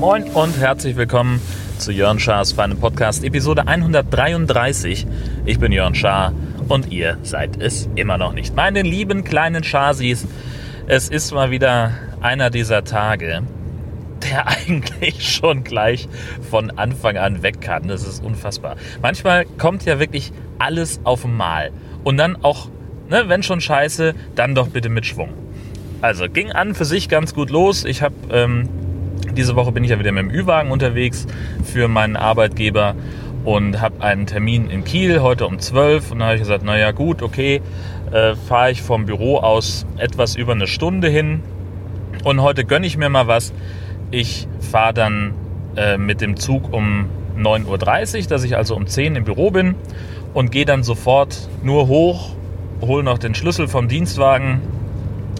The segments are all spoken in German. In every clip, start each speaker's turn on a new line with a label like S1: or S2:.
S1: Moin und herzlich willkommen zu Jörn Schars feinem Podcast, Episode 133. Ich bin Jörn Schaar und ihr seid es immer noch nicht. Meine lieben kleinen Schasis, es ist mal wieder einer dieser Tage, der eigentlich schon gleich von Anfang an weg kann. Das ist unfassbar. Manchmal kommt ja wirklich alles auf einmal. Und dann auch, ne, wenn schon scheiße, dann doch bitte mit Schwung. Also ging an für sich ganz gut los. Ich habe ähm, diese Woche bin ich ja wieder mit dem Ü-Wagen unterwegs für meinen Arbeitgeber und habe einen Termin in Kiel heute um 12 und da habe ich gesagt, naja gut, okay, äh, fahre ich vom Büro aus etwas über eine Stunde hin und heute gönne ich mir mal was. Ich fahre dann äh, mit dem Zug um 9.30 Uhr, dass ich also um 10 Uhr im Büro bin und gehe dann sofort nur hoch, hole noch den Schlüssel vom Dienstwagen,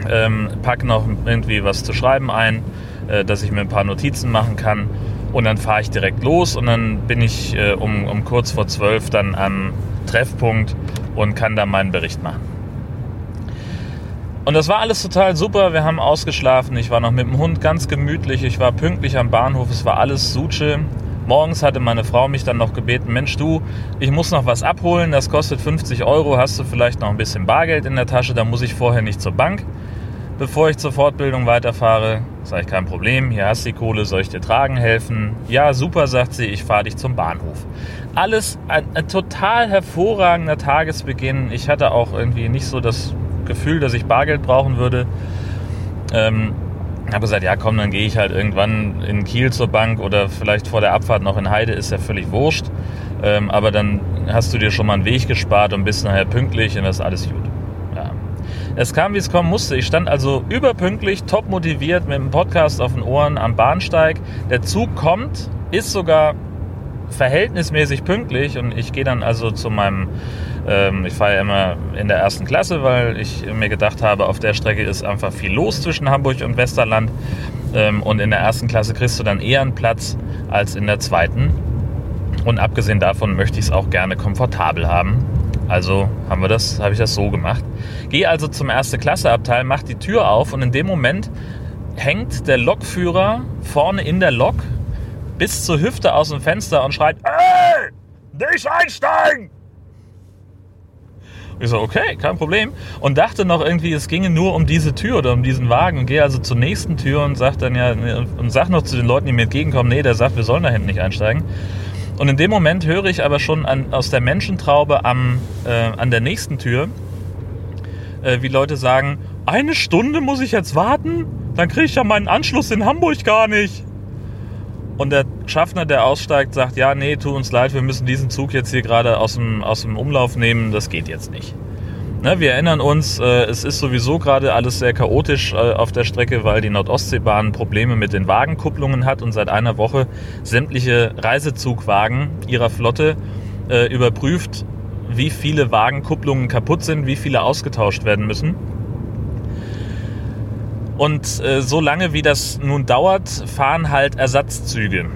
S1: ähm, packe noch irgendwie was zu schreiben ein, äh, dass ich mir ein paar Notizen machen kann und dann fahre ich direkt los und dann bin ich äh, um, um kurz vor 12 dann am Treffpunkt und kann dann meinen Bericht machen. Und das war alles total super. Wir haben ausgeschlafen. Ich war noch mit dem Hund ganz gemütlich. Ich war pünktlich am Bahnhof. Es war alles Suche. Morgens hatte meine Frau mich dann noch gebeten, Mensch du, ich muss noch was abholen, das kostet 50 Euro, hast du vielleicht noch ein bisschen Bargeld in der Tasche, da muss ich vorher nicht zur Bank, bevor ich zur Fortbildung weiterfahre. Sag ich, kein Problem, hier hast du die Kohle, soll ich dir tragen helfen? Ja, super, sagt sie, ich fahre dich zum Bahnhof. Alles ein, ein total hervorragender Tagesbeginn. Ich hatte auch irgendwie nicht so das Gefühl, dass ich Bargeld brauchen würde. Ähm, habe gesagt, ja komm, dann gehe ich halt irgendwann in Kiel zur Bank oder vielleicht vor der Abfahrt noch in Heide, ist ja völlig wurscht. Ähm, aber dann hast du dir schon mal einen Weg gespart und bist nachher pünktlich und das ist alles gut. Ja. Es kam, wie es kommen musste. Ich stand also überpünktlich, top motiviert mit dem Podcast auf den Ohren am Bahnsteig. Der Zug kommt, ist sogar verhältnismäßig pünktlich und ich gehe dann also zu meinem ich fahre ja immer in der ersten Klasse, weil ich mir gedacht habe, auf der Strecke ist einfach viel los zwischen Hamburg und Westerland. Ähm, und in der ersten Klasse kriegst du dann eher einen Platz als in der zweiten. Und abgesehen davon möchte ich es auch gerne komfortabel haben. Also haben wir das, habe ich das so gemacht. Gehe also zum erste Klasse Abteil, mach die Tür auf und in dem Moment hängt der Lokführer vorne in der Lok bis zur Hüfte aus dem Fenster und schreit: Ey, nicht einsteigen! Ich so, okay, kein Problem. Und dachte noch irgendwie, es ginge nur um diese Tür oder um diesen Wagen und gehe also zur nächsten Tür und sag dann ja, und sag noch zu den Leuten, die mir entgegenkommen, nee, der sagt, wir sollen da hinten nicht einsteigen. Und in dem Moment höre ich aber schon an, aus der Menschentraube am, äh, an der nächsten Tür, äh, wie Leute sagen, eine Stunde muss ich jetzt warten? Dann kriege ich ja meinen Anschluss in Hamburg gar nicht. Und der Schaffner, der aussteigt, sagt, ja, nee, tu uns leid, wir müssen diesen Zug jetzt hier gerade aus dem, aus dem Umlauf nehmen, das geht jetzt nicht. Ne, wir erinnern uns, äh, es ist sowieso gerade alles sehr chaotisch äh, auf der Strecke, weil die Nordostseebahn Probleme mit den Wagenkupplungen hat und seit einer Woche sämtliche Reisezugwagen ihrer Flotte äh, überprüft, wie viele Wagenkupplungen kaputt sind, wie viele ausgetauscht werden müssen. Und äh, so lange wie das nun dauert, fahren halt Ersatzzüge.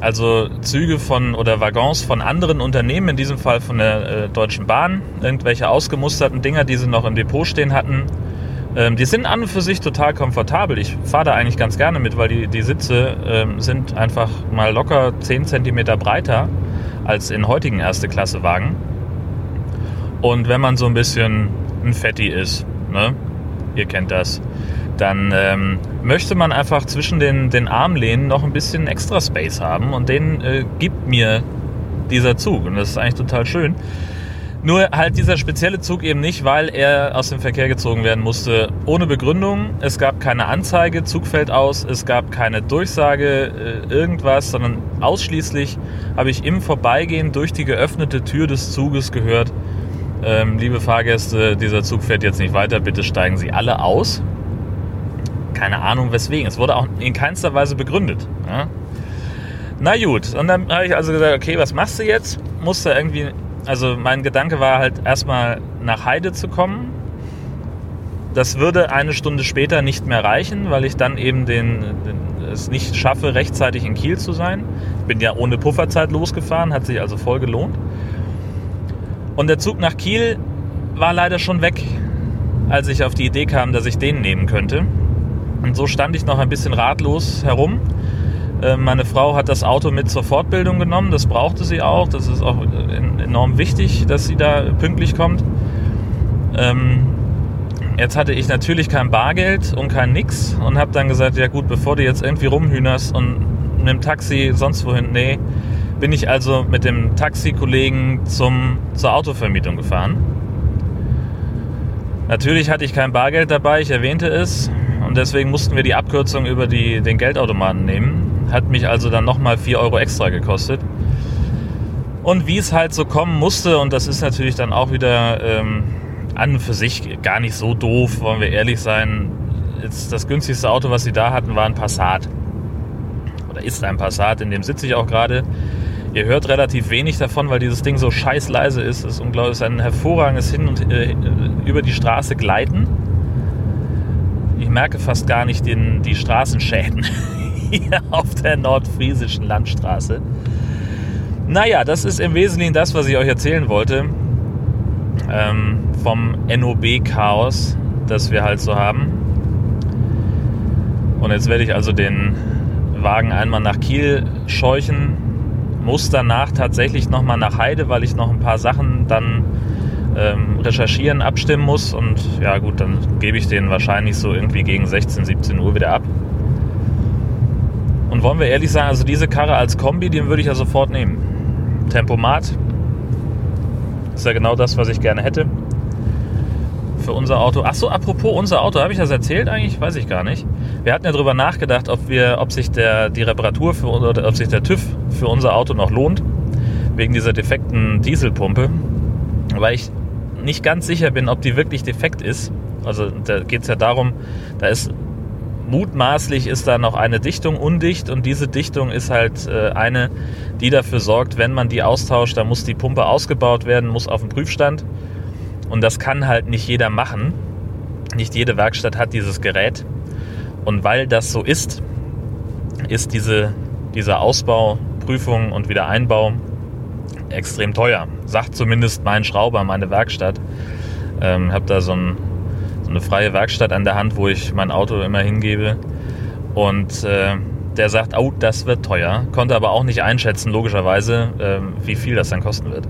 S1: Also Züge von oder Waggons von anderen Unternehmen, in diesem Fall von der äh, Deutschen Bahn, irgendwelche ausgemusterten Dinger, die sie noch im Depot stehen hatten. Ähm, die sind an und für sich total komfortabel. Ich fahre da eigentlich ganz gerne mit, weil die, die Sitze ähm, sind einfach mal locker 10 cm breiter als in heutigen Erste-Klasse-Wagen. Und wenn man so ein bisschen ein Fetti ist, ne? ihr kennt das, dann ähm, möchte man einfach zwischen den, den Armlehnen noch ein bisschen extra Space haben und den äh, gibt mir dieser Zug und das ist eigentlich total schön. Nur halt dieser spezielle Zug eben nicht, weil er aus dem Verkehr gezogen werden musste. Ohne Begründung. Es gab keine Anzeige, Zug fällt aus. Es gab keine Durchsage, äh, irgendwas, sondern ausschließlich habe ich im Vorbeigehen durch die geöffnete Tür des Zuges gehört, ähm, liebe Fahrgäste, dieser Zug fährt jetzt nicht weiter, bitte steigen Sie alle aus. Keine Ahnung weswegen. Es wurde auch in keinster Weise begründet. Ja? Na gut, und dann habe ich also gesagt, okay, was machst du jetzt? Musste irgendwie, also mein Gedanke war halt erstmal nach Heide zu kommen. Das würde eine Stunde später nicht mehr reichen, weil ich dann eben den, den, es nicht schaffe, rechtzeitig in Kiel zu sein. Ich bin ja ohne Pufferzeit losgefahren, hat sich also voll gelohnt. Und der Zug nach Kiel war leider schon weg, als ich auf die Idee kam, dass ich den nehmen könnte. Und so stand ich noch ein bisschen ratlos herum. Äh, meine Frau hat das Auto mit zur Fortbildung genommen. Das brauchte sie auch. Das ist auch äh, enorm wichtig, dass sie da pünktlich kommt. Ähm, jetzt hatte ich natürlich kein Bargeld und kein Nix und habe dann gesagt, ja gut, bevor du jetzt irgendwie rumhühnerst und mit dem Taxi sonst wohin, nee, bin ich also mit dem Taxikollegen zur Autovermietung gefahren. Natürlich hatte ich kein Bargeld dabei, ich erwähnte es. Deswegen mussten wir die Abkürzung über die, den Geldautomaten nehmen. Hat mich also dann nochmal 4 Euro extra gekostet. Und wie es halt so kommen musste, und das ist natürlich dann auch wieder ähm, an und für sich gar nicht so doof, wollen wir ehrlich sein. Jetzt das günstigste Auto, was sie da hatten, war ein Passat. Oder ist ein Passat, in dem sitze ich auch gerade. Ihr hört relativ wenig davon, weil dieses Ding so scheiß leise ist. Es ist unglaublich, es ist ein hervorragendes Hin- und äh, über die Straße gleiten. Ich merke fast gar nicht den, die Straßenschäden hier auf der nordfriesischen Landstraße. Naja, das ist im Wesentlichen das, was ich euch erzählen wollte. Ähm, vom NOB-Chaos, das wir halt so haben. Und jetzt werde ich also den Wagen einmal nach Kiel scheuchen muss danach tatsächlich nochmal nach Heide, weil ich noch ein paar Sachen dann ähm, recherchieren, abstimmen muss. Und ja gut, dann gebe ich den wahrscheinlich so irgendwie gegen 16, 17 Uhr wieder ab. Und wollen wir ehrlich sagen, also diese Karre als Kombi, den würde ich ja sofort nehmen. Tempomat ist ja genau das, was ich gerne hätte für unser Auto. Achso, apropos unser Auto, habe ich das erzählt eigentlich? Weiß ich gar nicht. Wir hatten ja darüber nachgedacht, ob, wir, ob sich der, die Reparatur für, oder ob sich der TÜV für unser Auto noch lohnt, wegen dieser defekten Dieselpumpe. Weil ich nicht ganz sicher bin, ob die wirklich defekt ist. Also da geht es ja darum, da ist mutmaßlich ist da noch eine Dichtung undicht und diese Dichtung ist halt äh, eine, die dafür sorgt, wenn man die austauscht, da muss die Pumpe ausgebaut werden, muss auf den Prüfstand und das kann halt nicht jeder machen. Nicht jede Werkstatt hat dieses Gerät. Und weil das so ist, ist diese, diese Ausbau, Prüfung und Wiedereinbau extrem teuer. Sagt zumindest mein Schrauber, meine Werkstatt. Ähm, habe da so, ein, so, eine freie Werkstatt an der Hand, wo ich mein Auto immer hingebe. Und äh, der sagt, oh, das wird teuer. Konnte aber auch nicht einschätzen, logischerweise, äh, wie viel das dann kosten wird.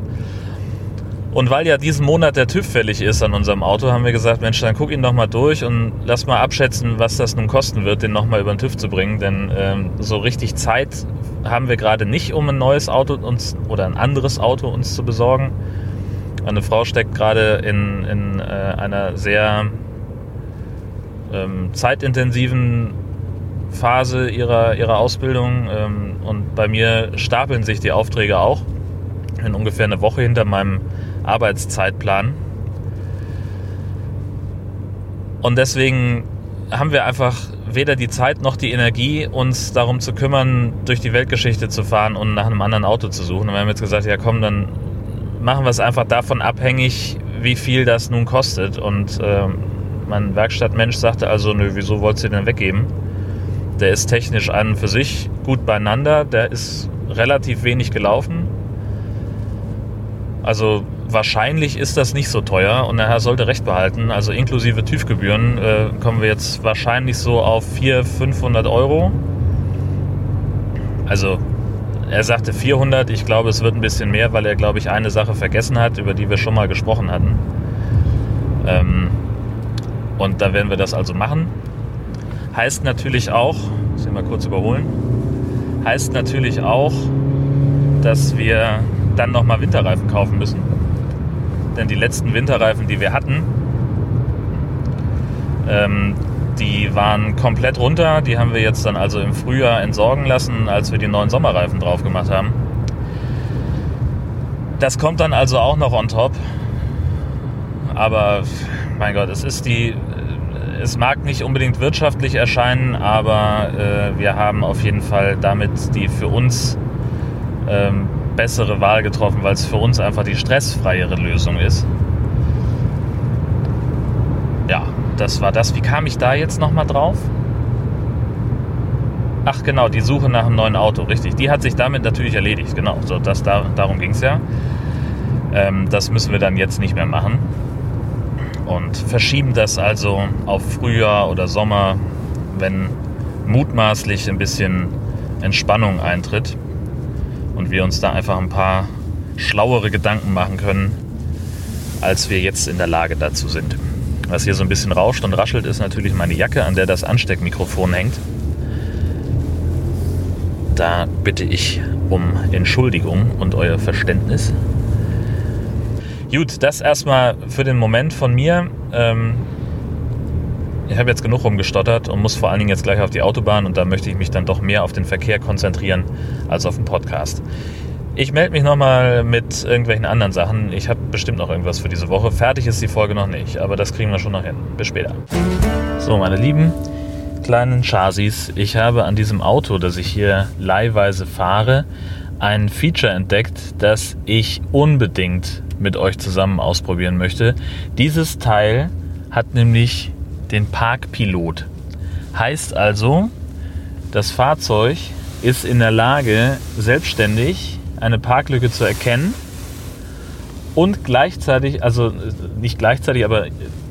S1: Und weil ja diesen Monat der TÜV fällig ist an unserem Auto, haben wir gesagt, Mensch, dann guck ihn doch mal durch und lass mal abschätzen, was das nun kosten wird, den nochmal über den TÜV zu bringen. Denn ähm, so richtig Zeit haben wir gerade nicht, um ein neues Auto uns oder ein anderes Auto uns zu besorgen. Meine Frau steckt gerade in, in äh, einer sehr ähm, zeitintensiven Phase ihrer, ihrer Ausbildung ähm, und bei mir stapeln sich die Aufträge auch. Ich bin ungefähr eine Woche hinter meinem Arbeitszeitplan. Und deswegen haben wir einfach weder die Zeit noch die Energie, uns darum zu kümmern, durch die Weltgeschichte zu fahren und nach einem anderen Auto zu suchen. Und wir haben jetzt gesagt, ja komm, dann machen wir es einfach davon abhängig, wie viel das nun kostet. Und äh, mein Werkstattmensch sagte also, nö, wieso wollt ihr den weggeben? Der ist technisch an und für sich gut beieinander, der ist relativ wenig gelaufen. Also wahrscheinlich ist das nicht so teuer und der Herr sollte recht behalten. Also inklusive TÜV-Gebühren äh, kommen wir jetzt wahrscheinlich so auf 400, 500 Euro. Also er sagte 400, ich glaube es wird ein bisschen mehr, weil er glaube ich eine Sache vergessen hat, über die wir schon mal gesprochen hatten. Ähm, und da werden wir das also machen. Heißt natürlich auch, muss ich mal kurz überholen, heißt natürlich auch, dass wir dann nochmal Winterreifen kaufen müssen denn die letzten Winterreifen, die wir hatten, ähm, die waren komplett runter. Die haben wir jetzt dann also im Frühjahr entsorgen lassen, als wir die neuen Sommerreifen drauf gemacht haben. Das kommt dann also auch noch on top. Aber mein Gott, es ist die. Es mag nicht unbedingt wirtschaftlich erscheinen, aber äh, wir haben auf jeden Fall damit die für uns ähm, bessere Wahl getroffen, weil es für uns einfach die stressfreiere Lösung ist. Ja, das war das. Wie kam ich da jetzt nochmal drauf? Ach genau, die Suche nach einem neuen Auto, richtig. Die hat sich damit natürlich erledigt, genau. So, das, da, darum ging es ja. Ähm, das müssen wir dann jetzt nicht mehr machen. Und verschieben das also auf Frühjahr oder Sommer, wenn mutmaßlich ein bisschen Entspannung eintritt und wir uns da einfach ein paar schlauere Gedanken machen können, als wir jetzt in der Lage dazu sind. Was hier so ein bisschen rauscht und raschelt, ist natürlich meine Jacke, an der das Ansteckmikrofon hängt. Da bitte ich um Entschuldigung und euer Verständnis. Gut, das erstmal für den Moment von mir. Ähm, ich habe jetzt genug rumgestottert und muss vor allen Dingen jetzt gleich auf die Autobahn und da möchte ich mich dann doch mehr auf den Verkehr konzentrieren als auf den Podcast. Ich melde mich nochmal mit irgendwelchen anderen Sachen. Ich habe bestimmt noch irgendwas für diese Woche. Fertig ist die Folge noch nicht, aber das kriegen wir schon noch hin. Bis später. So, meine Lieben, kleinen Chasis. Ich habe an diesem Auto, das ich hier leihweise fahre, ein Feature entdeckt, das ich unbedingt mit euch zusammen ausprobieren möchte. Dieses Teil hat nämlich den Parkpilot. Heißt also, das Fahrzeug ist in der Lage, selbstständig eine Parklücke zu erkennen und gleichzeitig, also nicht gleichzeitig, aber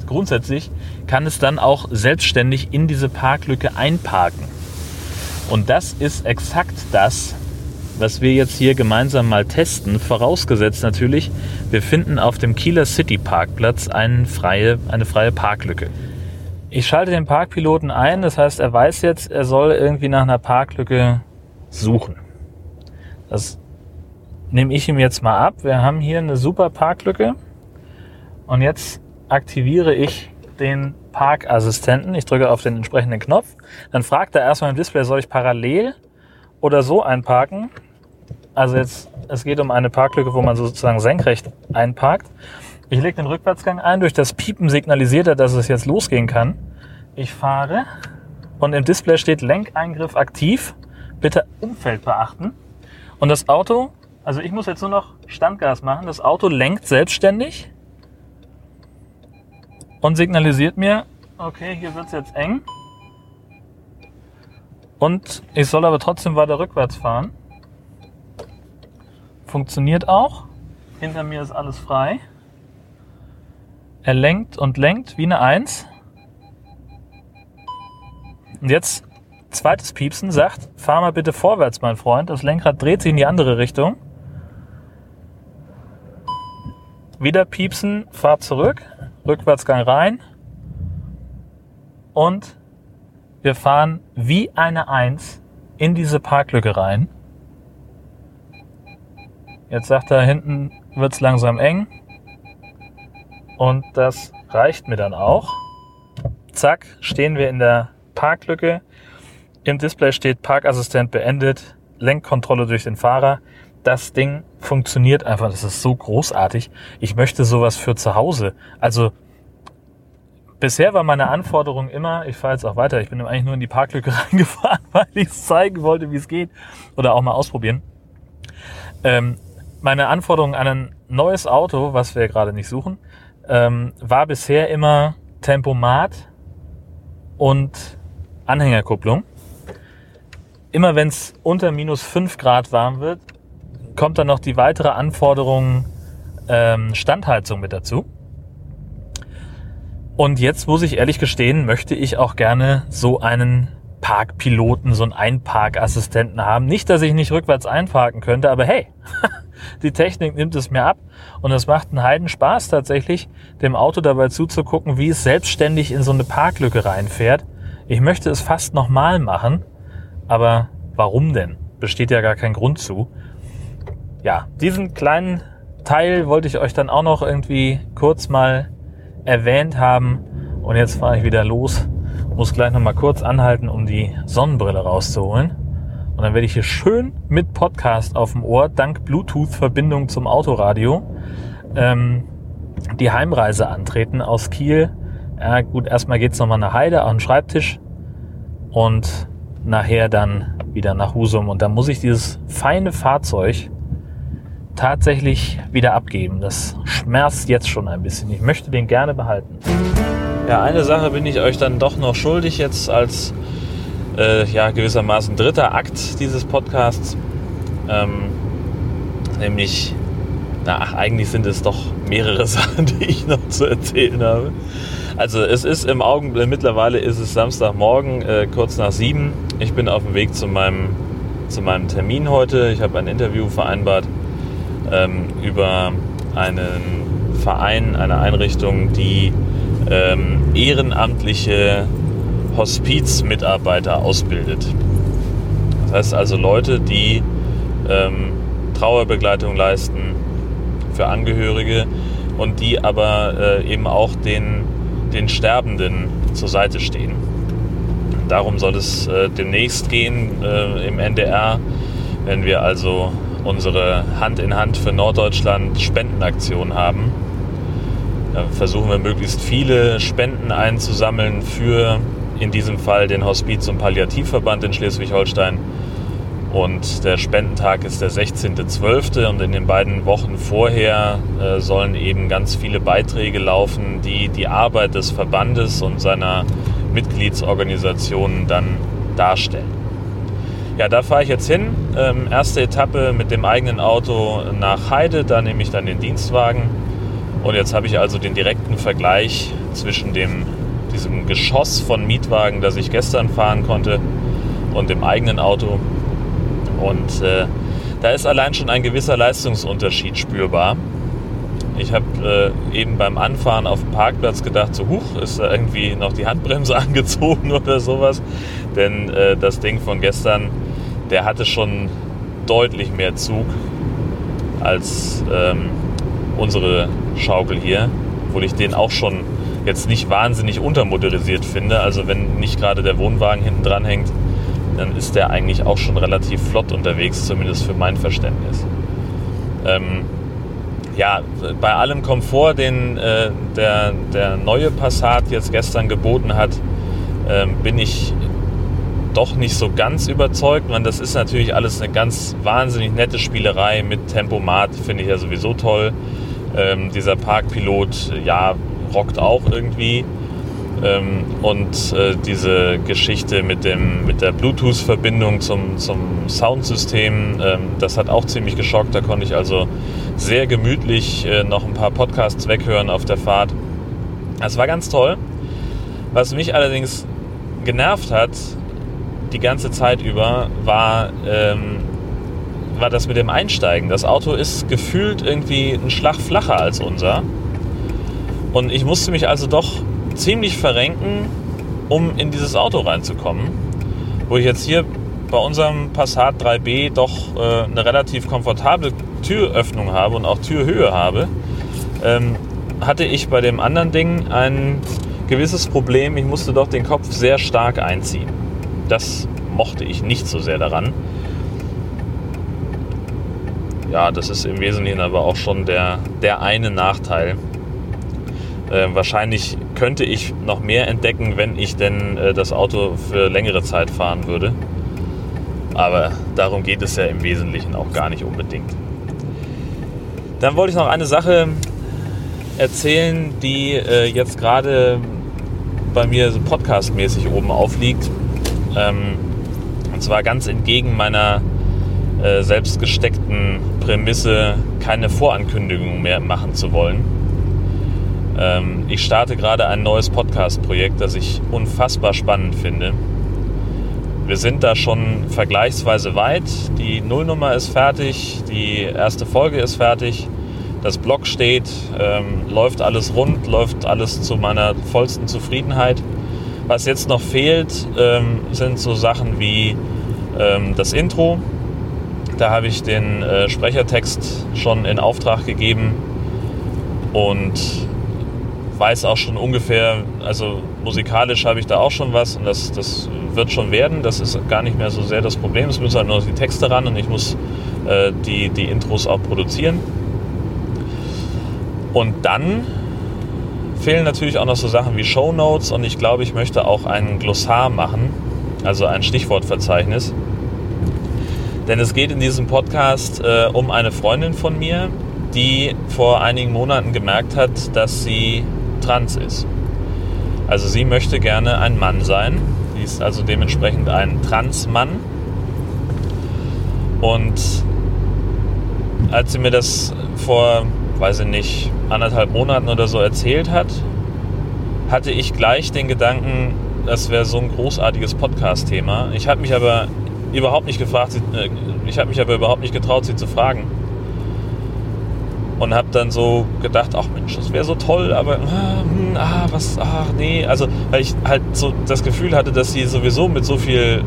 S1: grundsätzlich kann es dann auch selbstständig in diese Parklücke einparken. Und das ist exakt das, was wir jetzt hier gemeinsam mal testen, vorausgesetzt natürlich, wir finden auf dem Kieler City Parkplatz eine freie, eine freie Parklücke. Ich schalte den Parkpiloten ein, das heißt, er weiß jetzt, er soll irgendwie nach einer Parklücke suchen. Das nehme ich ihm jetzt mal ab. Wir haben hier eine super Parklücke und jetzt aktiviere ich den Parkassistenten. Ich drücke auf den entsprechenden Knopf. Dann fragt er erstmal im Display, soll ich parallel oder so einparken? Also jetzt, es geht um eine Parklücke, wo man sozusagen senkrecht einparkt. Ich lege den Rückwärtsgang ein. Durch das Piepen signalisiert er, dass es jetzt losgehen kann. Ich fahre und im Display steht Lenkeingriff aktiv. Bitte Umfeld beachten. Und das Auto, also ich muss jetzt nur noch Standgas machen. Das Auto lenkt selbstständig und signalisiert mir, okay, hier wird es jetzt eng. Und ich soll aber trotzdem weiter rückwärts fahren. Funktioniert auch. Hinter mir ist alles frei. Er lenkt und lenkt wie eine Eins. Und jetzt zweites Piepsen sagt, fahr mal bitte vorwärts, mein Freund. Das Lenkrad dreht sich in die andere Richtung. Wieder piepsen, fahr zurück, Rückwärtsgang rein. Und wir fahren wie eine Eins in diese Parklücke rein. Jetzt sagt er, hinten wird es langsam eng. Und das reicht mir dann auch. Zack, stehen wir in der Parklücke. Im Display steht Parkassistent beendet, Lenkkontrolle durch den Fahrer. Das Ding funktioniert einfach. Das ist so großartig. Ich möchte sowas für zu Hause. Also bisher war meine Anforderung immer, ich fahre jetzt auch weiter, ich bin eigentlich nur in die Parklücke reingefahren, weil ich es zeigen wollte, wie es geht. Oder auch mal ausprobieren. Ähm, meine Anforderung an ein neues Auto, was wir gerade nicht suchen, ähm, war bisher immer Tempomat und Anhängerkupplung. Immer wenn es unter minus 5 Grad warm wird, kommt dann noch die weitere Anforderung ähm, Standheizung mit dazu. Und jetzt muss ich ehrlich gestehen, möchte ich auch gerne so einen Parkpiloten, so einen Einparkassistenten haben. Nicht, dass ich nicht rückwärts einparken könnte, aber hey, die Technik nimmt es mir ab und es macht einen Heiden Spaß tatsächlich, dem Auto dabei zuzugucken, wie es selbstständig in so eine Parklücke reinfährt. Ich möchte es fast nochmal machen, aber warum denn? Besteht ja gar kein Grund zu. Ja, diesen kleinen Teil wollte ich euch dann auch noch irgendwie kurz mal erwähnt haben. Und jetzt fahre ich wieder los. Muss gleich nochmal kurz anhalten, um die Sonnenbrille rauszuholen. Und dann werde ich hier schön mit Podcast auf dem Ohr, dank Bluetooth-Verbindung zum Autoradio, ähm, die Heimreise antreten aus Kiel. Ja, gut, erstmal geht's nochmal nach Heide, auf den Schreibtisch und nachher dann wieder nach Husum. Und da muss ich dieses feine Fahrzeug tatsächlich wieder abgeben. Das schmerzt jetzt schon ein bisschen. Ich möchte den gerne behalten. Ja, eine Sache bin ich euch dann doch noch schuldig jetzt als äh, ja, gewissermaßen dritter Akt dieses Podcasts, ähm, nämlich na, eigentlich sind es doch mehrere Sachen, die ich noch zu erzählen habe. Also es ist im Augenblick, mittlerweile ist es Samstagmorgen, äh, kurz nach sieben. Ich bin auf dem Weg zu meinem, zu meinem Termin heute. Ich habe ein Interview vereinbart ähm, über einen Verein, eine Einrichtung, die ähm, ehrenamtliche Hospizmitarbeiter ausbildet. Das heißt also Leute, die ähm, Trauerbegleitung leisten für Angehörige und die aber äh, eben auch den, den Sterbenden zur Seite stehen. Darum soll es äh, demnächst gehen äh, im NDR, wenn wir also unsere Hand in Hand für Norddeutschland Spendenaktion haben. Da versuchen wir möglichst viele Spenden einzusammeln für in diesem Fall den Hospiz- und Palliativverband in Schleswig-Holstein. Und der Spendentag ist der 16.12. und in den beiden Wochen vorher äh, sollen eben ganz viele Beiträge laufen, die die Arbeit des Verbandes und seiner Mitgliedsorganisationen dann darstellen. Ja, da fahre ich jetzt hin. Ähm, erste Etappe mit dem eigenen Auto nach Heide, da nehme ich dann den Dienstwagen. Und jetzt habe ich also den direkten Vergleich zwischen dem, diesem Geschoss von Mietwagen, das ich gestern fahren konnte, und dem eigenen Auto. Und äh, da ist allein schon ein gewisser Leistungsunterschied spürbar. Ich habe äh, eben beim Anfahren auf dem Parkplatz gedacht, so huch, ist da irgendwie noch die Handbremse angezogen oder sowas. Denn äh, das Ding von gestern der hatte schon deutlich mehr Zug als ähm, unsere Schaukel hier, obwohl ich den auch schon jetzt nicht wahnsinnig untermotorisiert finde. Also wenn nicht gerade der Wohnwagen hinten dran hängt, dann ist der eigentlich auch schon relativ flott unterwegs, zumindest für mein Verständnis. Ähm, ja, bei allem Komfort, den äh, der, der neue Passat jetzt gestern geboten hat, äh, bin ich doch nicht so ganz überzeugt. Man, das ist natürlich alles eine ganz wahnsinnig nette Spielerei mit Tempomat, finde ich ja sowieso toll. Ähm, dieser Parkpilot, ja, rockt auch irgendwie. Ähm, und äh, diese Geschichte mit, dem, mit der Bluetooth-Verbindung zum, zum Soundsystem, ähm, das hat auch ziemlich geschockt. Da konnte ich also sehr gemütlich äh, noch ein paar Podcasts weghören auf der Fahrt. Das war ganz toll. Was mich allerdings genervt hat, die ganze Zeit über war, ähm, war das mit dem Einsteigen. Das Auto ist gefühlt irgendwie ein Schlag flacher als unser. Und ich musste mich also doch ziemlich verrenken, um in dieses Auto reinzukommen. Wo ich jetzt hier bei unserem Passat 3B doch äh, eine relativ komfortable Türöffnung habe und auch Türhöhe habe, ähm, hatte ich bei dem anderen Ding ein gewisses Problem. Ich musste doch den Kopf sehr stark einziehen. Das mochte ich nicht so sehr daran. Ja, das ist im Wesentlichen aber auch schon der, der eine Nachteil. Äh, wahrscheinlich könnte ich noch mehr entdecken, wenn ich denn äh, das Auto für längere Zeit fahren würde. Aber darum geht es ja im Wesentlichen auch gar nicht unbedingt. Dann wollte ich noch eine Sache erzählen, die äh, jetzt gerade bei mir so podcastmäßig oben aufliegt. Ähm, und zwar ganz entgegen meiner äh, selbst gesteckten Prämisse, keine Vorankündigung mehr machen zu wollen. Ähm, ich starte gerade ein neues Podcast-Projekt, das ich unfassbar spannend finde. Wir sind da schon vergleichsweise weit. Die Nullnummer ist fertig, die erste Folge ist fertig, das Blog steht, ähm, läuft alles rund, läuft alles zu meiner vollsten Zufriedenheit. Was jetzt noch fehlt, ähm, sind so Sachen wie ähm, das Intro. Da habe ich den äh, Sprechertext schon in Auftrag gegeben und weiß auch schon ungefähr, also musikalisch habe ich da auch schon was und das, das wird schon werden. Das ist gar nicht mehr so sehr das Problem. Es müssen halt nur die Texte ran und ich muss äh, die, die Intros auch produzieren. Und dann fehlen natürlich auch noch so Sachen wie Show Notes und ich glaube, ich möchte auch ein Glossar machen, also ein Stichwortverzeichnis. Denn es geht in diesem Podcast äh, um eine Freundin von mir, die vor einigen Monaten gemerkt hat, dass sie trans ist. Also sie möchte gerne ein Mann sein. Sie ist also dementsprechend ein Transmann. Und als sie mir das vor, weiß ich nicht, anderthalb Monaten oder so erzählt hat, hatte ich gleich den Gedanken, das wäre so ein großartiges Podcast-Thema. Ich habe mich aber überhaupt nicht gefragt, äh, ich habe mich aber überhaupt nicht getraut, sie zu fragen. Und habe dann so gedacht, ach Mensch, das wäre so toll, aber ah, hm, ah, was, ach nee, also weil ich halt so das Gefühl hatte, dass sie sowieso mit so viel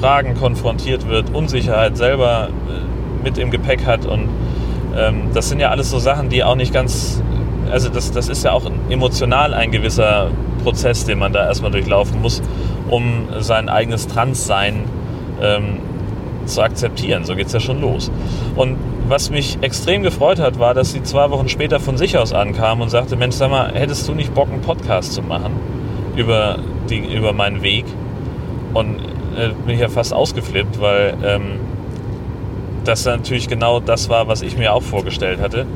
S1: Fragen konfrontiert wird, Unsicherheit selber äh, mit im Gepäck hat und ähm, das sind ja alles so Sachen, die auch nicht ganz, also das, das ist ja auch emotional ein gewisser Prozess, den man da erstmal durchlaufen muss, um sein eigenes Transsein ähm, zu akzeptieren. So geht es ja schon los. Und was mich extrem gefreut hat, war, dass sie zwei Wochen später von sich aus ankam und sagte, Mensch, sag mal, hättest du nicht Bock, einen Podcast zu machen über, die, über meinen Weg? Und äh, bin ich ja fast ausgeflippt, weil ähm, das natürlich genau das war, was ich mir auch vorgestellt hatte.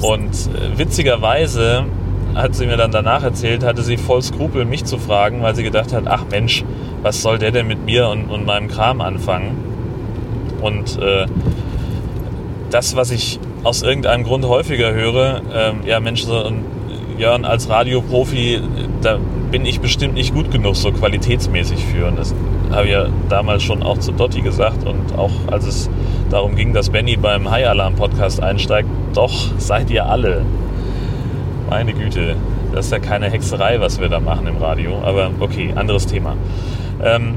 S1: Und äh, witzigerweise hat sie mir dann danach erzählt, hatte sie voll Skrupel, mich zu fragen, weil sie gedacht hat, ach Mensch, was soll der denn mit mir und, und meinem Kram anfangen? Und äh, das, was ich aus irgendeinem Grund häufiger höre, ähm, ja Mensch, so ein Jörn als Radioprofi, da bin ich bestimmt nicht gut genug, so qualitätsmäßig für. Und das habe ich ja damals schon auch zu Dotti gesagt und auch als es darum ging, dass Benny beim High Alarm Podcast einsteigt, doch seid ihr alle. Meine Güte, das ist ja keine Hexerei, was wir da machen im Radio, aber okay, anderes Thema. Ähm,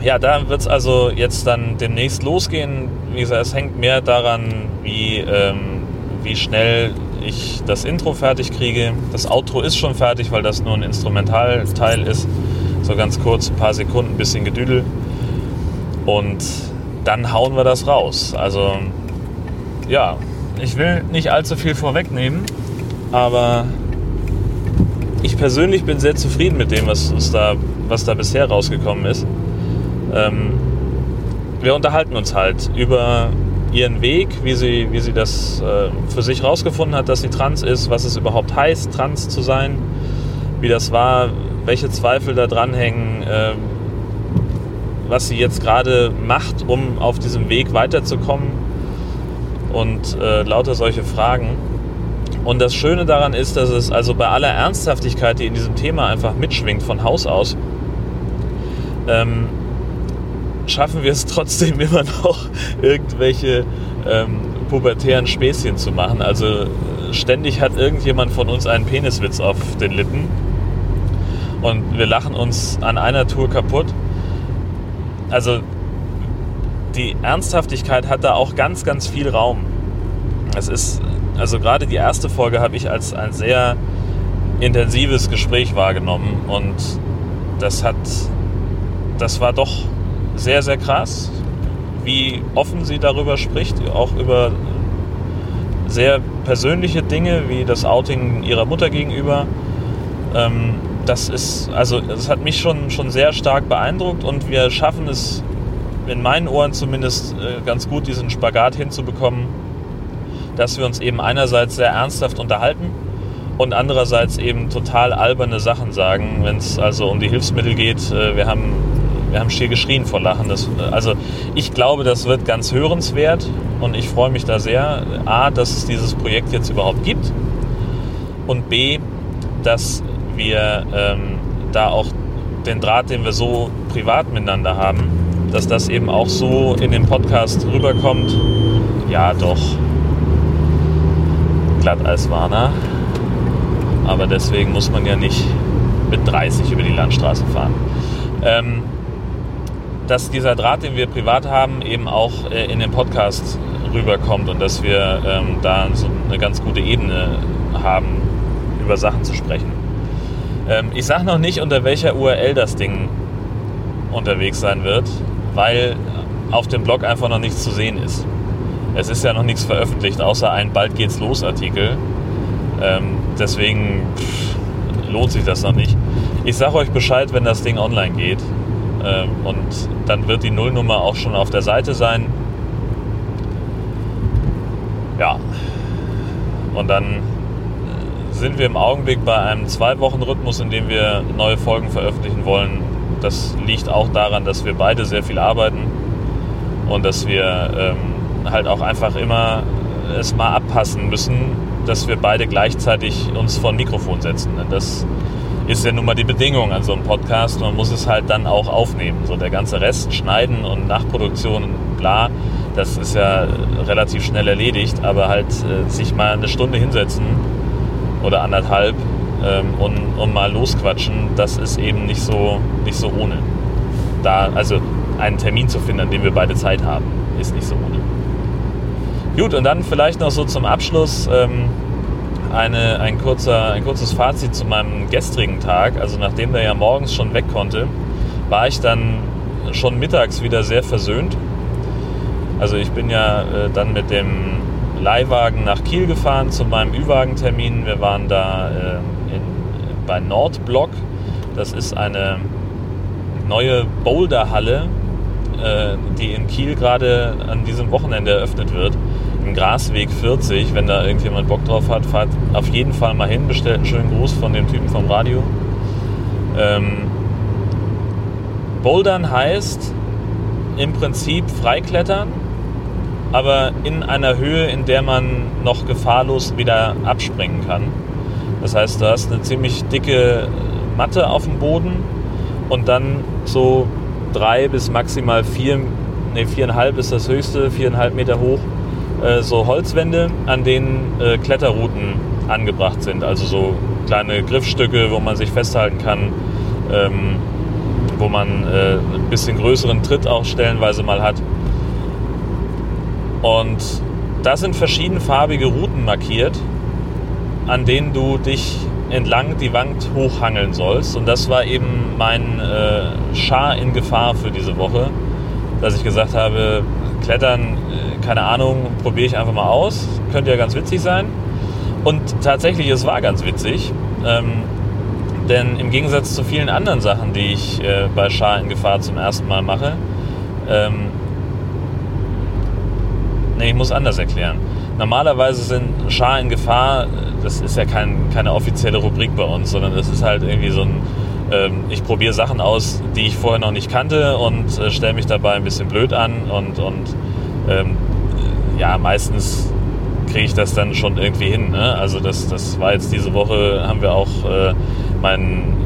S1: ja, da wird es also jetzt dann demnächst losgehen. Wie gesagt, es hängt mehr daran, wie, ähm, wie schnell ich das Intro fertig kriege. Das Outro ist schon fertig, weil das nur ein Instrumentalteil ist. So ganz kurz, ein paar Sekunden, ein bisschen Gedüdel. Und dann hauen wir das raus. Also, ja, ich will nicht allzu viel vorwegnehmen, aber ich persönlich bin sehr zufrieden mit dem, was, was, da, was da bisher rausgekommen ist. Ähm, wir unterhalten uns halt über ihren Weg, wie sie, wie sie das äh, für sich rausgefunden hat, dass sie trans ist, was es überhaupt heißt, trans zu sein, wie das war, welche Zweifel da dranhängen, äh, was sie jetzt gerade macht, um auf diesem Weg weiterzukommen und äh, lauter solche Fragen. Und das Schöne daran ist, dass es also bei aller Ernsthaftigkeit, die in diesem Thema einfach mitschwingt von Haus aus, ähm, schaffen wir es trotzdem immer noch, irgendwelche ähm, pubertären Späßchen zu machen. Also äh, ständig hat irgendjemand von uns einen Peniswitz auf den Lippen und wir lachen uns an einer Tour kaputt. Also die Ernsthaftigkeit hat da auch ganz, ganz viel Raum. Es ist, also gerade die erste Folge habe ich als ein sehr intensives Gespräch wahrgenommen und das hat, das war doch sehr, sehr krass, wie offen sie darüber spricht, auch über sehr persönliche Dinge, wie das Outing ihrer Mutter gegenüber. Ähm, das ist, also das hat mich schon, schon sehr stark beeindruckt und wir schaffen es in meinen Ohren zumindest äh, ganz gut, diesen Spagat hinzubekommen, dass wir uns eben einerseits sehr ernsthaft unterhalten und andererseits eben total alberne Sachen sagen, wenn es also um die Hilfsmittel geht. Äh, wir haben wir haben schier geschrien vor Lachen. Das, also ich glaube, das wird ganz hörenswert und ich freue mich da sehr. A, dass es dieses Projekt jetzt überhaupt gibt und B, dass wir ähm, da auch den Draht, den wir so privat miteinander haben, dass das eben auch so in den Podcast rüberkommt. Ja, doch. Glatteiswarner. Aber deswegen muss man ja nicht mit 30 über die Landstraße fahren. Ähm, dass dieser Draht, den wir privat haben, eben auch äh, in den Podcast rüberkommt und dass wir ähm, da so eine ganz gute Ebene haben, über Sachen zu sprechen. Ähm, ich sage noch nicht, unter welcher URL das Ding unterwegs sein wird, weil auf dem Blog einfach noch nichts zu sehen ist. Es ist ja noch nichts veröffentlicht, außer ein Bald geht's los Artikel. Ähm, deswegen pff, lohnt sich das noch nicht. Ich sage euch Bescheid, wenn das Ding online geht. Ähm, und dann wird die Nullnummer auch schon auf der Seite sein. Ja. Und dann sind wir im Augenblick bei einem Zwei-Wochen-Rhythmus, in dem wir neue Folgen veröffentlichen wollen. Das liegt auch daran, dass wir beide sehr viel arbeiten und dass wir ähm, halt auch einfach immer es mal abpassen müssen, dass wir beide gleichzeitig uns vor ein Mikrofon setzen. Das ist ja nun mal die Bedingung an so einem Podcast. Man muss es halt dann auch aufnehmen. So der ganze Rest, Schneiden und Nachproduktion, bla, das ist ja relativ schnell erledigt. Aber halt äh, sich mal eine Stunde hinsetzen oder anderthalb ähm, und, und mal losquatschen, das ist eben nicht so, nicht so ohne. Da, also einen Termin zu finden, an dem wir beide Zeit haben, ist nicht so ohne. Gut, und dann vielleicht noch so zum Abschluss. Ähm, eine, ein, kurzer, ein kurzes Fazit zu meinem gestrigen Tag. Also nachdem der ja morgens schon weg konnte, war ich dann schon mittags wieder sehr versöhnt. Also ich bin ja äh, dann mit dem Leihwagen nach Kiel gefahren zu meinem Ü-Wagen-Termin. Wir waren da äh, in, bei Nordblock. Das ist eine neue Boulderhalle, äh, die in Kiel gerade an diesem Wochenende eröffnet wird im Grasweg 40. Wenn da irgendjemand Bock drauf hat, fahrt auf jeden Fall mal hin. Bestellt einen schönen Gruß von dem Typen vom Radio. Ähm, Bouldern heißt im Prinzip freiklettern, aber in einer Höhe, in der man noch gefahrlos wieder abspringen kann. Das heißt, du hast eine ziemlich dicke Matte auf dem Boden und dann so drei bis maximal vier, nee, viereinhalb ist das höchste, viereinhalb Meter hoch äh, so Holzwände, an denen äh, Kletterrouten angebracht sind. Also so kleine Griffstücke, wo man sich festhalten kann, ähm, wo man äh, ein bisschen größeren Tritt auch stellenweise mal hat. Und da sind verschiedenfarbige Routen markiert, an denen du dich entlang die Wand hochhangeln sollst. Und das war eben mein äh, Schar in Gefahr für diese Woche, dass ich gesagt habe, Klettern keine Ahnung, probiere ich einfach mal aus. Könnte ja ganz witzig sein. Und tatsächlich, es war ganz witzig. Ähm, denn im Gegensatz zu vielen anderen Sachen, die ich äh, bei Schar in Gefahr zum ersten Mal mache, ähm, nee, ich muss anders erklären. Normalerweise sind Schar in Gefahr, das ist ja kein, keine offizielle Rubrik bei uns, sondern das ist halt irgendwie so ein, ähm, ich probiere Sachen aus, die ich vorher noch nicht kannte und äh, stelle mich dabei ein bisschen blöd an und, und ähm, ja, meistens kriege ich das dann schon irgendwie hin. Ne? Also das, das war jetzt diese Woche, haben wir auch äh, mein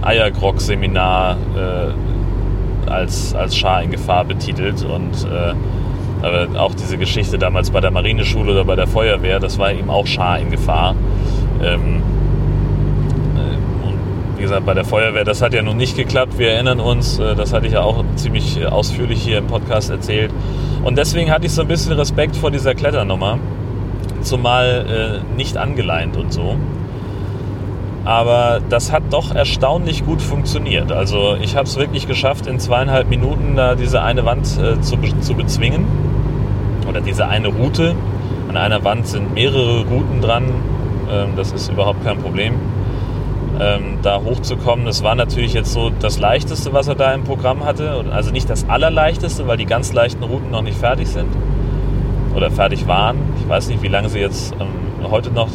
S1: Eiergrog-Seminar äh, als, als Schar in Gefahr betitelt und äh, aber auch diese Geschichte damals bei der Marineschule oder bei der Feuerwehr, das war eben auch Schar in Gefahr. Ähm, äh, wie gesagt, bei der Feuerwehr, das hat ja nun nicht geklappt. Wir erinnern uns, äh, das hatte ich ja auch ziemlich ausführlich hier im Podcast erzählt. Und deswegen hatte ich so ein bisschen Respekt vor dieser Kletternummer, zumal äh, nicht angeleint und so. Aber das hat doch erstaunlich gut funktioniert. Also ich habe es wirklich geschafft, in zweieinhalb Minuten da diese eine Wand äh, zu, zu bezwingen. Oder diese eine Route. An einer Wand sind mehrere Routen dran. Ähm, das ist überhaupt kein Problem ähm, da hochzukommen. Das war natürlich jetzt so das Leichteste, was er da im Programm hatte. Also nicht das Allerleichteste, weil die ganz leichten Routen noch nicht fertig sind oder fertig waren. Ich weiß nicht, wie lange sie jetzt ähm, heute noch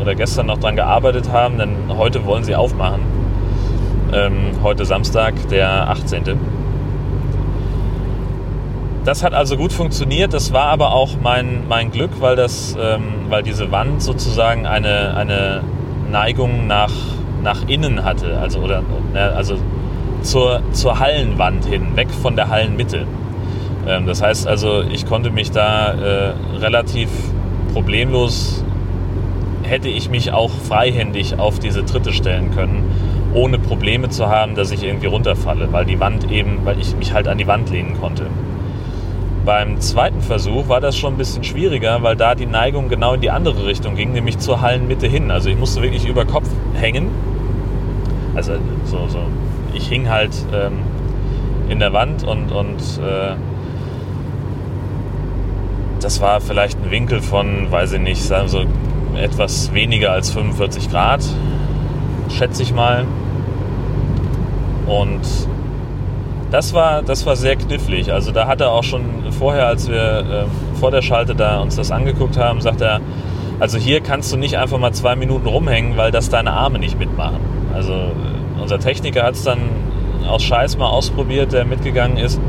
S1: oder gestern noch dran gearbeitet haben, denn heute wollen sie aufmachen. Ähm, heute Samstag, der 18. Das hat also gut funktioniert. Das war aber auch mein, mein Glück, weil, das, ähm, weil diese Wand sozusagen eine, eine Neigung nach nach innen hatte, also, oder, also zur, zur Hallenwand hin, weg von der Hallenmitte. Ähm, das heißt also, ich konnte mich da äh, relativ problemlos, hätte ich mich auch freihändig auf diese Tritte stellen können, ohne Probleme zu haben, dass ich irgendwie runterfalle, weil die Wand eben, weil ich mich halt an die Wand lehnen konnte. Beim zweiten Versuch war das schon ein bisschen schwieriger, weil da die Neigung genau in die andere Richtung ging, nämlich zur Hallenmitte hin. Also ich musste wirklich über Kopf hängen also so, so ich hing halt ähm, in der Wand und, und äh, das war vielleicht ein Winkel von, weiß ich nicht, sagen so etwas weniger als 45 Grad, schätze ich mal. Und das war, das war sehr knifflig. Also da hat er auch schon vorher, als wir äh, vor der Schalte da uns das angeguckt haben, sagt er, also hier kannst du nicht einfach mal zwei Minuten rumhängen, weil das deine Arme nicht mitmachen. Also unser Techniker hat es dann aus Scheiß mal ausprobiert, der mitgegangen ist.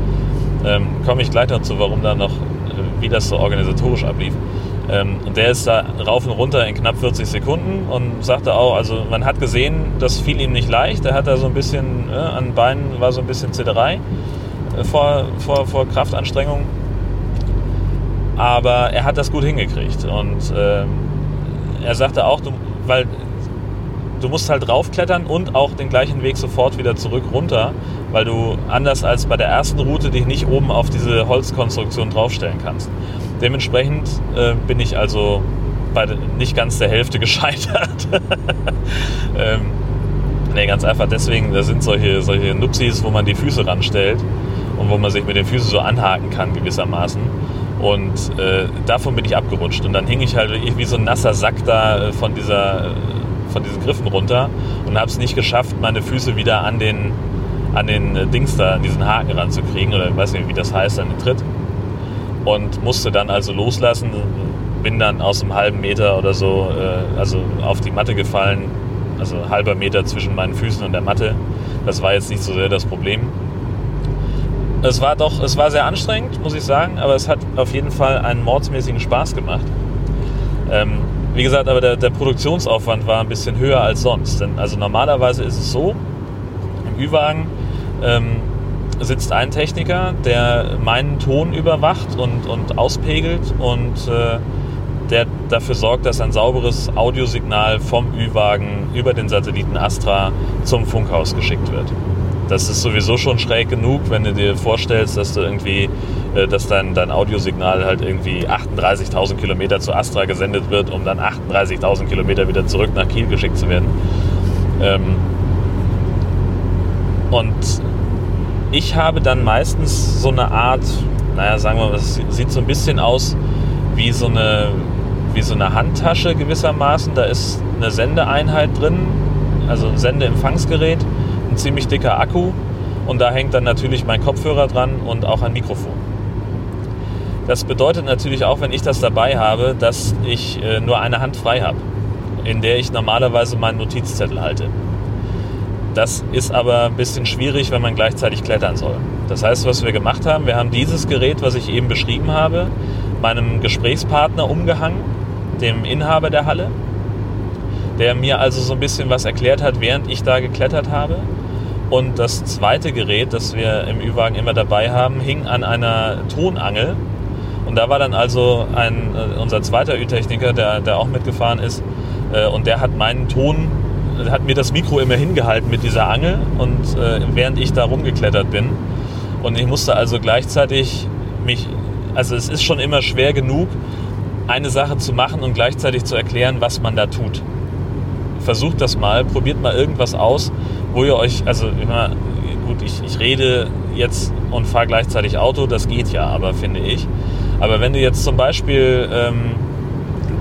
S1: Ähm, Komme ich gleich dazu, warum da noch, wie das so organisatorisch ablief. Ähm, und der ist da rauf und runter in knapp 40 Sekunden und sagte auch, also man hat gesehen, das fiel ihm nicht leicht. Er hat da so ein bisschen, äh, an Beinen war so ein bisschen Zitterei äh, vor, vor, vor Kraftanstrengung. Aber er hat das gut hingekriegt. Und äh, er sagte auch, du, weil du musst halt raufklettern und auch den gleichen Weg sofort wieder zurück runter, weil du anders als bei der ersten Route dich nicht oben auf diese Holzkonstruktion draufstellen kannst. Dementsprechend äh, bin ich also bei nicht ganz der Hälfte gescheitert. ähm, nee, ganz einfach deswegen, da sind solche, solche Nupsis, wo man die Füße ranstellt und wo man sich mit den Füßen so anhaken kann gewissermaßen. Und äh, davon bin ich abgerutscht. Und dann hing ich halt wie so ein nasser Sack da äh, von, dieser, von diesen Griffen runter und habe es nicht geschafft, meine Füße wieder an den, an den Dings da, an diesen Haken ranzukriegen. Oder ich weiß nicht, wie das heißt, an den Tritt und musste dann also loslassen. Bin dann aus einem halben Meter oder so, äh, also auf die Matte gefallen, also halber Meter zwischen meinen Füßen und der Matte. Das war jetzt nicht so sehr das Problem. Es war doch, es war sehr anstrengend, muss ich sagen, aber es hat auf jeden Fall einen mordsmäßigen Spaß gemacht. Ähm, wie gesagt, aber der, der, Produktionsaufwand war ein bisschen höher als sonst. Denn also normalerweise ist es so, im Ü-Wagen ähm, sitzt ein Techniker, der meinen Ton überwacht und, und auspegelt und äh, der dafür sorgt, dass ein sauberes Audiosignal vom Ü-Wagen über den Satelliten Astra zum Funkhaus geschickt wird. Das ist sowieso schon schräg genug, wenn du dir vorstellst, dass du irgendwie, äh, dass dein, dein Audiosignal halt irgendwie 38.000 Kilometer zu Astra gesendet wird, um dann 38.000 Kilometer wieder zurück nach Kiel geschickt zu werden. Ähm, und ich habe dann meistens so eine Art, naja, sagen wir mal, es sieht so ein bisschen aus wie so eine, wie so eine Handtasche gewissermaßen. Da ist eine Sendeeinheit drin, also ein Sendeempfangsgerät, ein ziemlich dicker Akku und da hängt dann natürlich mein Kopfhörer dran und auch ein Mikrofon. Das bedeutet natürlich auch, wenn ich das dabei habe, dass ich äh, nur eine Hand frei habe, in der ich normalerweise meinen Notizzettel halte. Das ist aber ein bisschen schwierig, wenn man gleichzeitig klettern soll. Das heißt, was wir gemacht haben, wir haben dieses Gerät, was ich eben beschrieben habe, meinem Gesprächspartner umgehangen, dem Inhaber der Halle, der mir also so ein bisschen was erklärt hat, während ich da geklettert habe. Und das zweite Gerät, das wir im Ü-Wagen immer dabei haben, hing an einer Tonangel. Und da war dann also ein, äh, unser zweiter Ü-Techniker, der, der auch mitgefahren ist, äh, und der hat meinen Ton hat mir das Mikro immer hingehalten mit dieser Angel und äh, während ich da rumgeklettert bin. Und ich musste also gleichzeitig mich, also es ist schon immer schwer genug, eine Sache zu machen und gleichzeitig zu erklären, was man da tut. Versucht das mal, probiert mal irgendwas aus, wo ihr euch, also immer, gut, ich, ich rede jetzt und fahre gleichzeitig Auto, das geht ja, aber finde ich. Aber wenn du jetzt zum Beispiel ähm,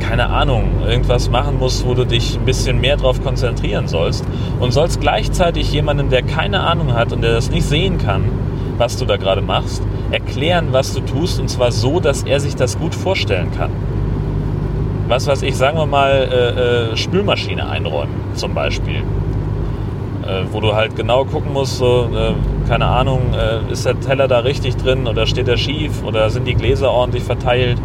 S1: keine Ahnung, irgendwas machen musst, wo du dich ein bisschen mehr drauf konzentrieren sollst und sollst gleichzeitig jemandem, der keine Ahnung hat und der das nicht sehen kann, was du da gerade machst, erklären, was du tust und zwar so, dass er sich das gut vorstellen kann. Was weiß ich, sagen wir mal, äh, äh, Spülmaschine einräumen zum Beispiel. Äh, wo du halt genau gucken musst, so, äh, keine Ahnung, äh, ist der Teller da richtig drin oder steht er schief oder sind die Gläser ordentlich verteilt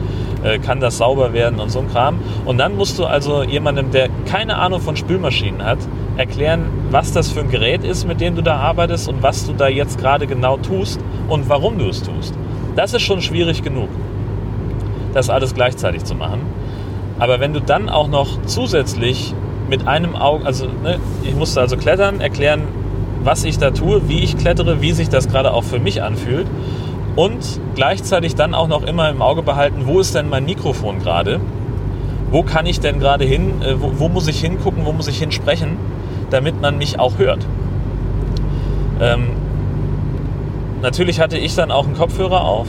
S1: äh, kann das sauber werden und so ein Kram. Und dann musst du also jemandem, der keine Ahnung von Spülmaschinen hat, erklären, was das für ein Gerät ist, mit dem du da arbeitest und was du da jetzt gerade genau tust und warum du es tust. Das ist schon schwierig genug, das alles gleichzeitig zu machen. Aber wenn du dann auch noch zusätzlich mit einem Auge, also ne, ich musste also klettern, erklären, was ich da tue, wie ich klettere, wie sich das gerade auch für mich anfühlt und gleichzeitig dann auch noch immer im Auge behalten, wo ist denn mein Mikrofon gerade? Wo kann ich denn gerade hin? Äh, wo, wo, muss ich hingucken? Wo muss ich hinsprechen, damit man mich auch hört? Ähm, natürlich hatte ich dann auch einen Kopfhörer auf.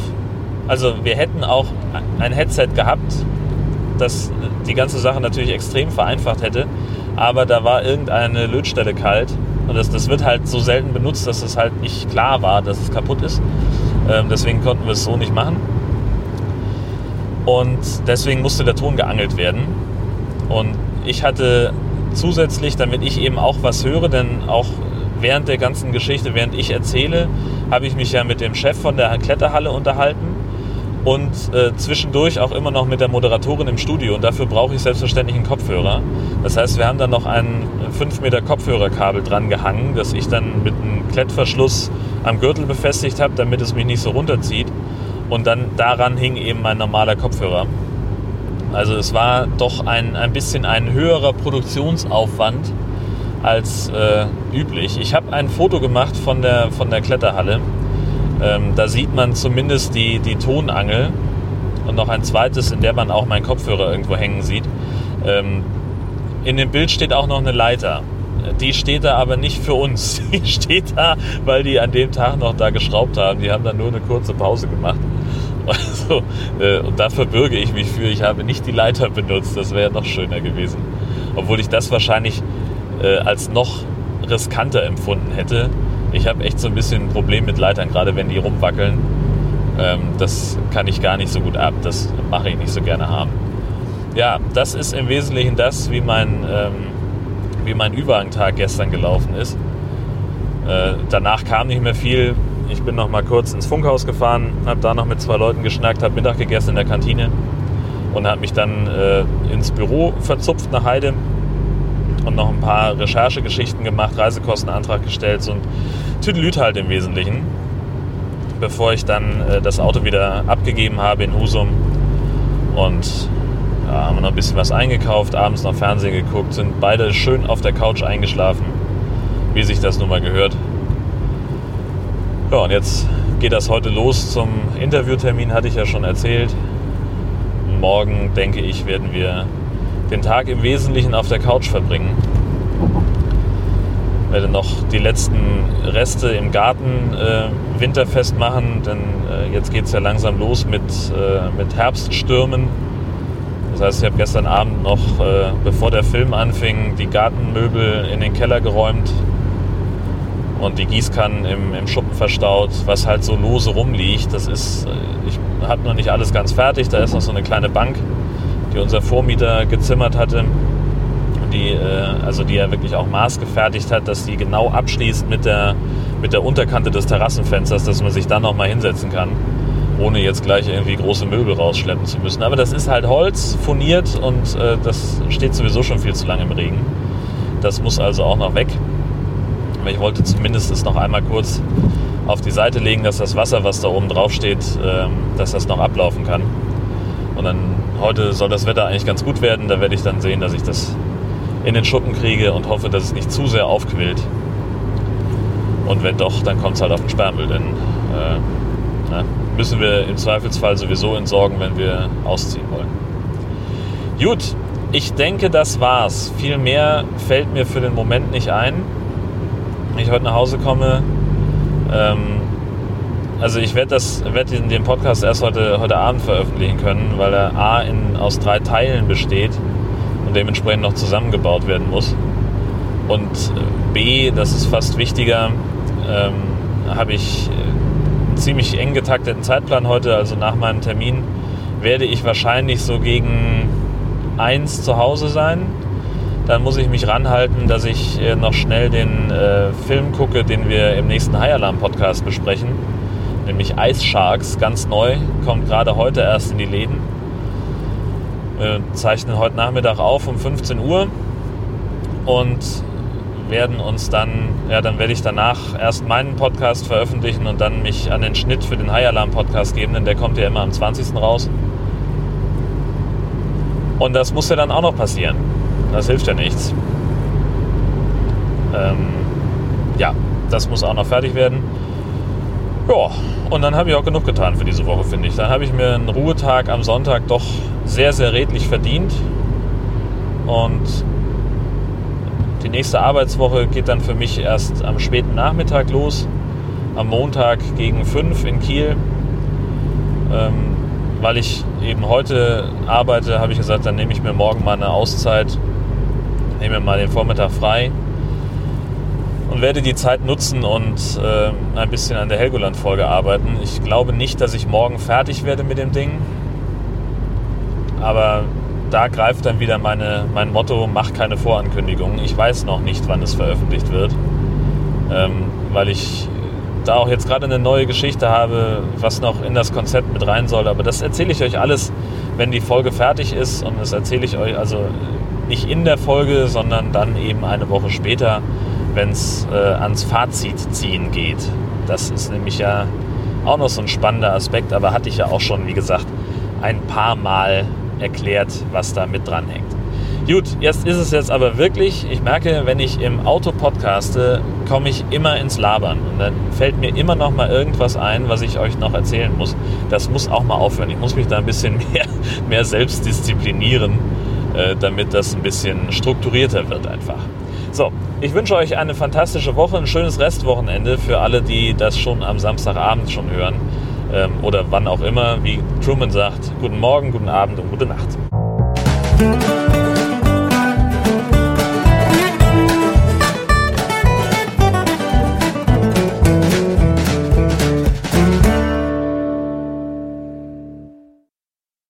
S1: Also wir hätten auch ein Headset gehabt, das die ganze Sache natürlich extrem vereinfacht hätte. Aber da war irgendeine Lötstelle kalt. Und das, das wird halt so selten benutzt, dass es halt nicht klar war, dass es kaputt ist. Ähm, deswegen konnten wir es so nicht machen. Und deswegen musste der Ton geangelt werden. Und ich hatte zusätzlich, damit ich eben auch was höre, denn auch während der ganzen Geschichte, während ich erzähle, habe ich mich ja mit dem Chef von der Kletterhalle unterhalten. Und äh, zwischendurch auch immer noch mit der Moderatorin im Studio und dafür brauche ich selbstverständlich einen Kopfhörer. Das heißt, wir haben dann noch ein 5 Meter Kopfhörerkabel dran gehangen, das ich dann mit einem Klettverschluss am Gürtel befestigt habe, damit es mich nicht so runterzieht. Und dann daran hing eben mein normaler Kopfhörer. Also es war doch ein, ein bisschen ein höherer Produktionsaufwand als äh, üblich. Ich habe ein Foto gemacht von der, von der Kletterhalle. Ähm, da sieht man zumindest die, die Tonangel und noch ein zweites, in der man auch meinen Kopfhörer irgendwo hängen sieht. Ähm, in dem Bild steht auch noch eine Leiter. Die steht da aber nicht für uns. Die steht da, weil die an dem Tag noch da geschraubt haben. Die haben dann nur eine kurze Pause gemacht. Also, äh, und da verbürge ich mich für, ich habe nicht die Leiter benutzt. Das wäre noch schöner gewesen. Obwohl ich das wahrscheinlich äh, als noch riskanter empfunden hätte. Ich habe echt so ein bisschen ein Problem mit Leitern, gerade wenn die rumwackeln. Ähm, das kann ich gar nicht so gut ab. Das mache ich nicht so gerne haben. Ja, das ist im Wesentlichen das, wie mein, ähm, wie mein Überhangtag gestern gelaufen ist. Äh, danach kam nicht mehr viel. Ich bin noch mal kurz ins Funkhaus gefahren, habe da noch mit zwei Leuten geschnackt, habe Mittag gegessen in der Kantine und habe mich dann äh, ins Büro verzupft nach Heide und noch ein paar Recherchegeschichten gemacht, Reisekostenantrag gestellt und Tüdelüt halt im Wesentlichen, bevor ich dann äh, das Auto wieder abgegeben habe in Husum und ja, haben noch ein bisschen was eingekauft, abends noch Fernsehen geguckt, sind beide schön auf der Couch eingeschlafen, wie sich das nun mal gehört. Ja, und jetzt geht das heute los zum Interviewtermin, hatte ich ja schon erzählt. Morgen, denke ich, werden wir den Tag im Wesentlichen auf der Couch verbringen. Werde noch die letzten Reste im Garten äh, winterfest machen, denn äh, jetzt geht es ja langsam los mit, äh, mit Herbststürmen. Das heißt, ich habe gestern Abend noch, äh, bevor der Film anfing, die Gartenmöbel in den Keller geräumt, und die Gießkannen im, im Schuppen verstaut, was halt so lose rumliegt. Das ist, äh, ich habe noch nicht alles ganz fertig. Da ist noch so eine kleine Bank, die unser Vormieter gezimmert hatte. Die, äh, also die er wirklich auch maßgefertigt hat, dass die genau abschließt mit der, mit der Unterkante des Terrassenfensters, dass man sich dann noch mal hinsetzen kann, ohne jetzt gleich irgendwie große Möbel rausschleppen zu müssen. Aber das ist halt Holz, furniert und äh, das steht sowieso schon viel zu lange im Regen. Das muss also auch noch weg. Aber ich wollte zumindest es noch einmal kurz auf die Seite legen, dass das Wasser, was da oben drauf steht, ähm, dass das noch ablaufen kann. Und dann heute soll das Wetter eigentlich ganz gut werden. Da werde ich dann sehen, dass ich das in den Schuppen kriege und hoffe, dass es nicht zu sehr aufquillt. Und wenn doch, dann kommt es halt auf den Sperrmüll, denn äh, na, müssen wir im Zweifelsfall sowieso entsorgen, wenn wir ausziehen wollen. Gut, ich denke, das war's. Viel mehr fällt mir für den Moment nicht ein wenn ich heute nach Hause komme, ähm, also ich werde werd den Podcast erst heute, heute Abend veröffentlichen können, weil er A in, aus drei Teilen besteht und dementsprechend noch zusammengebaut werden muss. Und äh, B, das ist fast wichtiger, ähm, habe ich einen ziemlich eng getakteten Zeitplan heute, also nach meinem Termin werde ich wahrscheinlich so gegen eins zu Hause sein dann muss ich mich ranhalten, dass ich äh, noch schnell den äh, Film gucke, den wir im nächsten High Alarm Podcast besprechen, nämlich Ice Sharks, ganz neu, kommt gerade heute erst in die Läden. Wir zeichnen heute Nachmittag auf um 15 Uhr und werden uns dann, ja, dann werde ich danach erst meinen Podcast veröffentlichen und dann mich an den Schnitt für den High Alarm Podcast geben, denn der kommt ja immer am 20. raus. Und das muss ja dann auch noch passieren. Das hilft ja nichts. Ähm, ja, das muss auch noch fertig werden. Ja, und dann habe ich auch genug getan für diese Woche, finde ich. Dann habe ich mir einen Ruhetag am Sonntag doch sehr, sehr redlich verdient. Und die nächste Arbeitswoche geht dann für mich erst am späten Nachmittag los. Am Montag gegen 5 in Kiel. Ähm, weil ich eben heute arbeite, habe ich gesagt, dann nehme ich mir morgen mal eine Auszeit nehme mir mal den Vormittag frei und werde die Zeit nutzen und äh, ein bisschen an der Helgoland-Folge arbeiten. Ich glaube nicht, dass ich morgen fertig werde mit dem Ding, aber da greift dann wieder meine, mein Motto, mach keine Vorankündigungen. Ich weiß noch nicht, wann es veröffentlicht wird, ähm, weil ich und auch jetzt gerade eine neue Geschichte habe, was noch in das Konzept mit rein soll. Aber das erzähle ich euch alles, wenn die Folge fertig ist. Und das erzähle ich euch also nicht in der Folge, sondern dann eben eine Woche später, wenn es äh, ans Fazit ziehen geht. Das ist nämlich ja auch noch so ein spannender Aspekt, aber hatte ich ja auch schon, wie gesagt, ein paar Mal erklärt, was da mit dran hängt. Gut, jetzt ist es jetzt aber wirklich, ich merke, wenn ich im Auto podcaste, komme ich immer ins Labern. Und dann fällt mir immer noch mal irgendwas ein, was ich euch noch erzählen muss. Das muss auch mal aufhören. Ich muss mich da ein bisschen mehr, mehr selbst disziplinieren, äh, damit das ein bisschen strukturierter wird einfach. So, ich wünsche euch eine fantastische Woche, ein schönes Restwochenende für alle, die das schon am Samstagabend schon hören ähm, oder wann auch immer. Wie Truman sagt, guten Morgen, guten Abend und gute Nacht.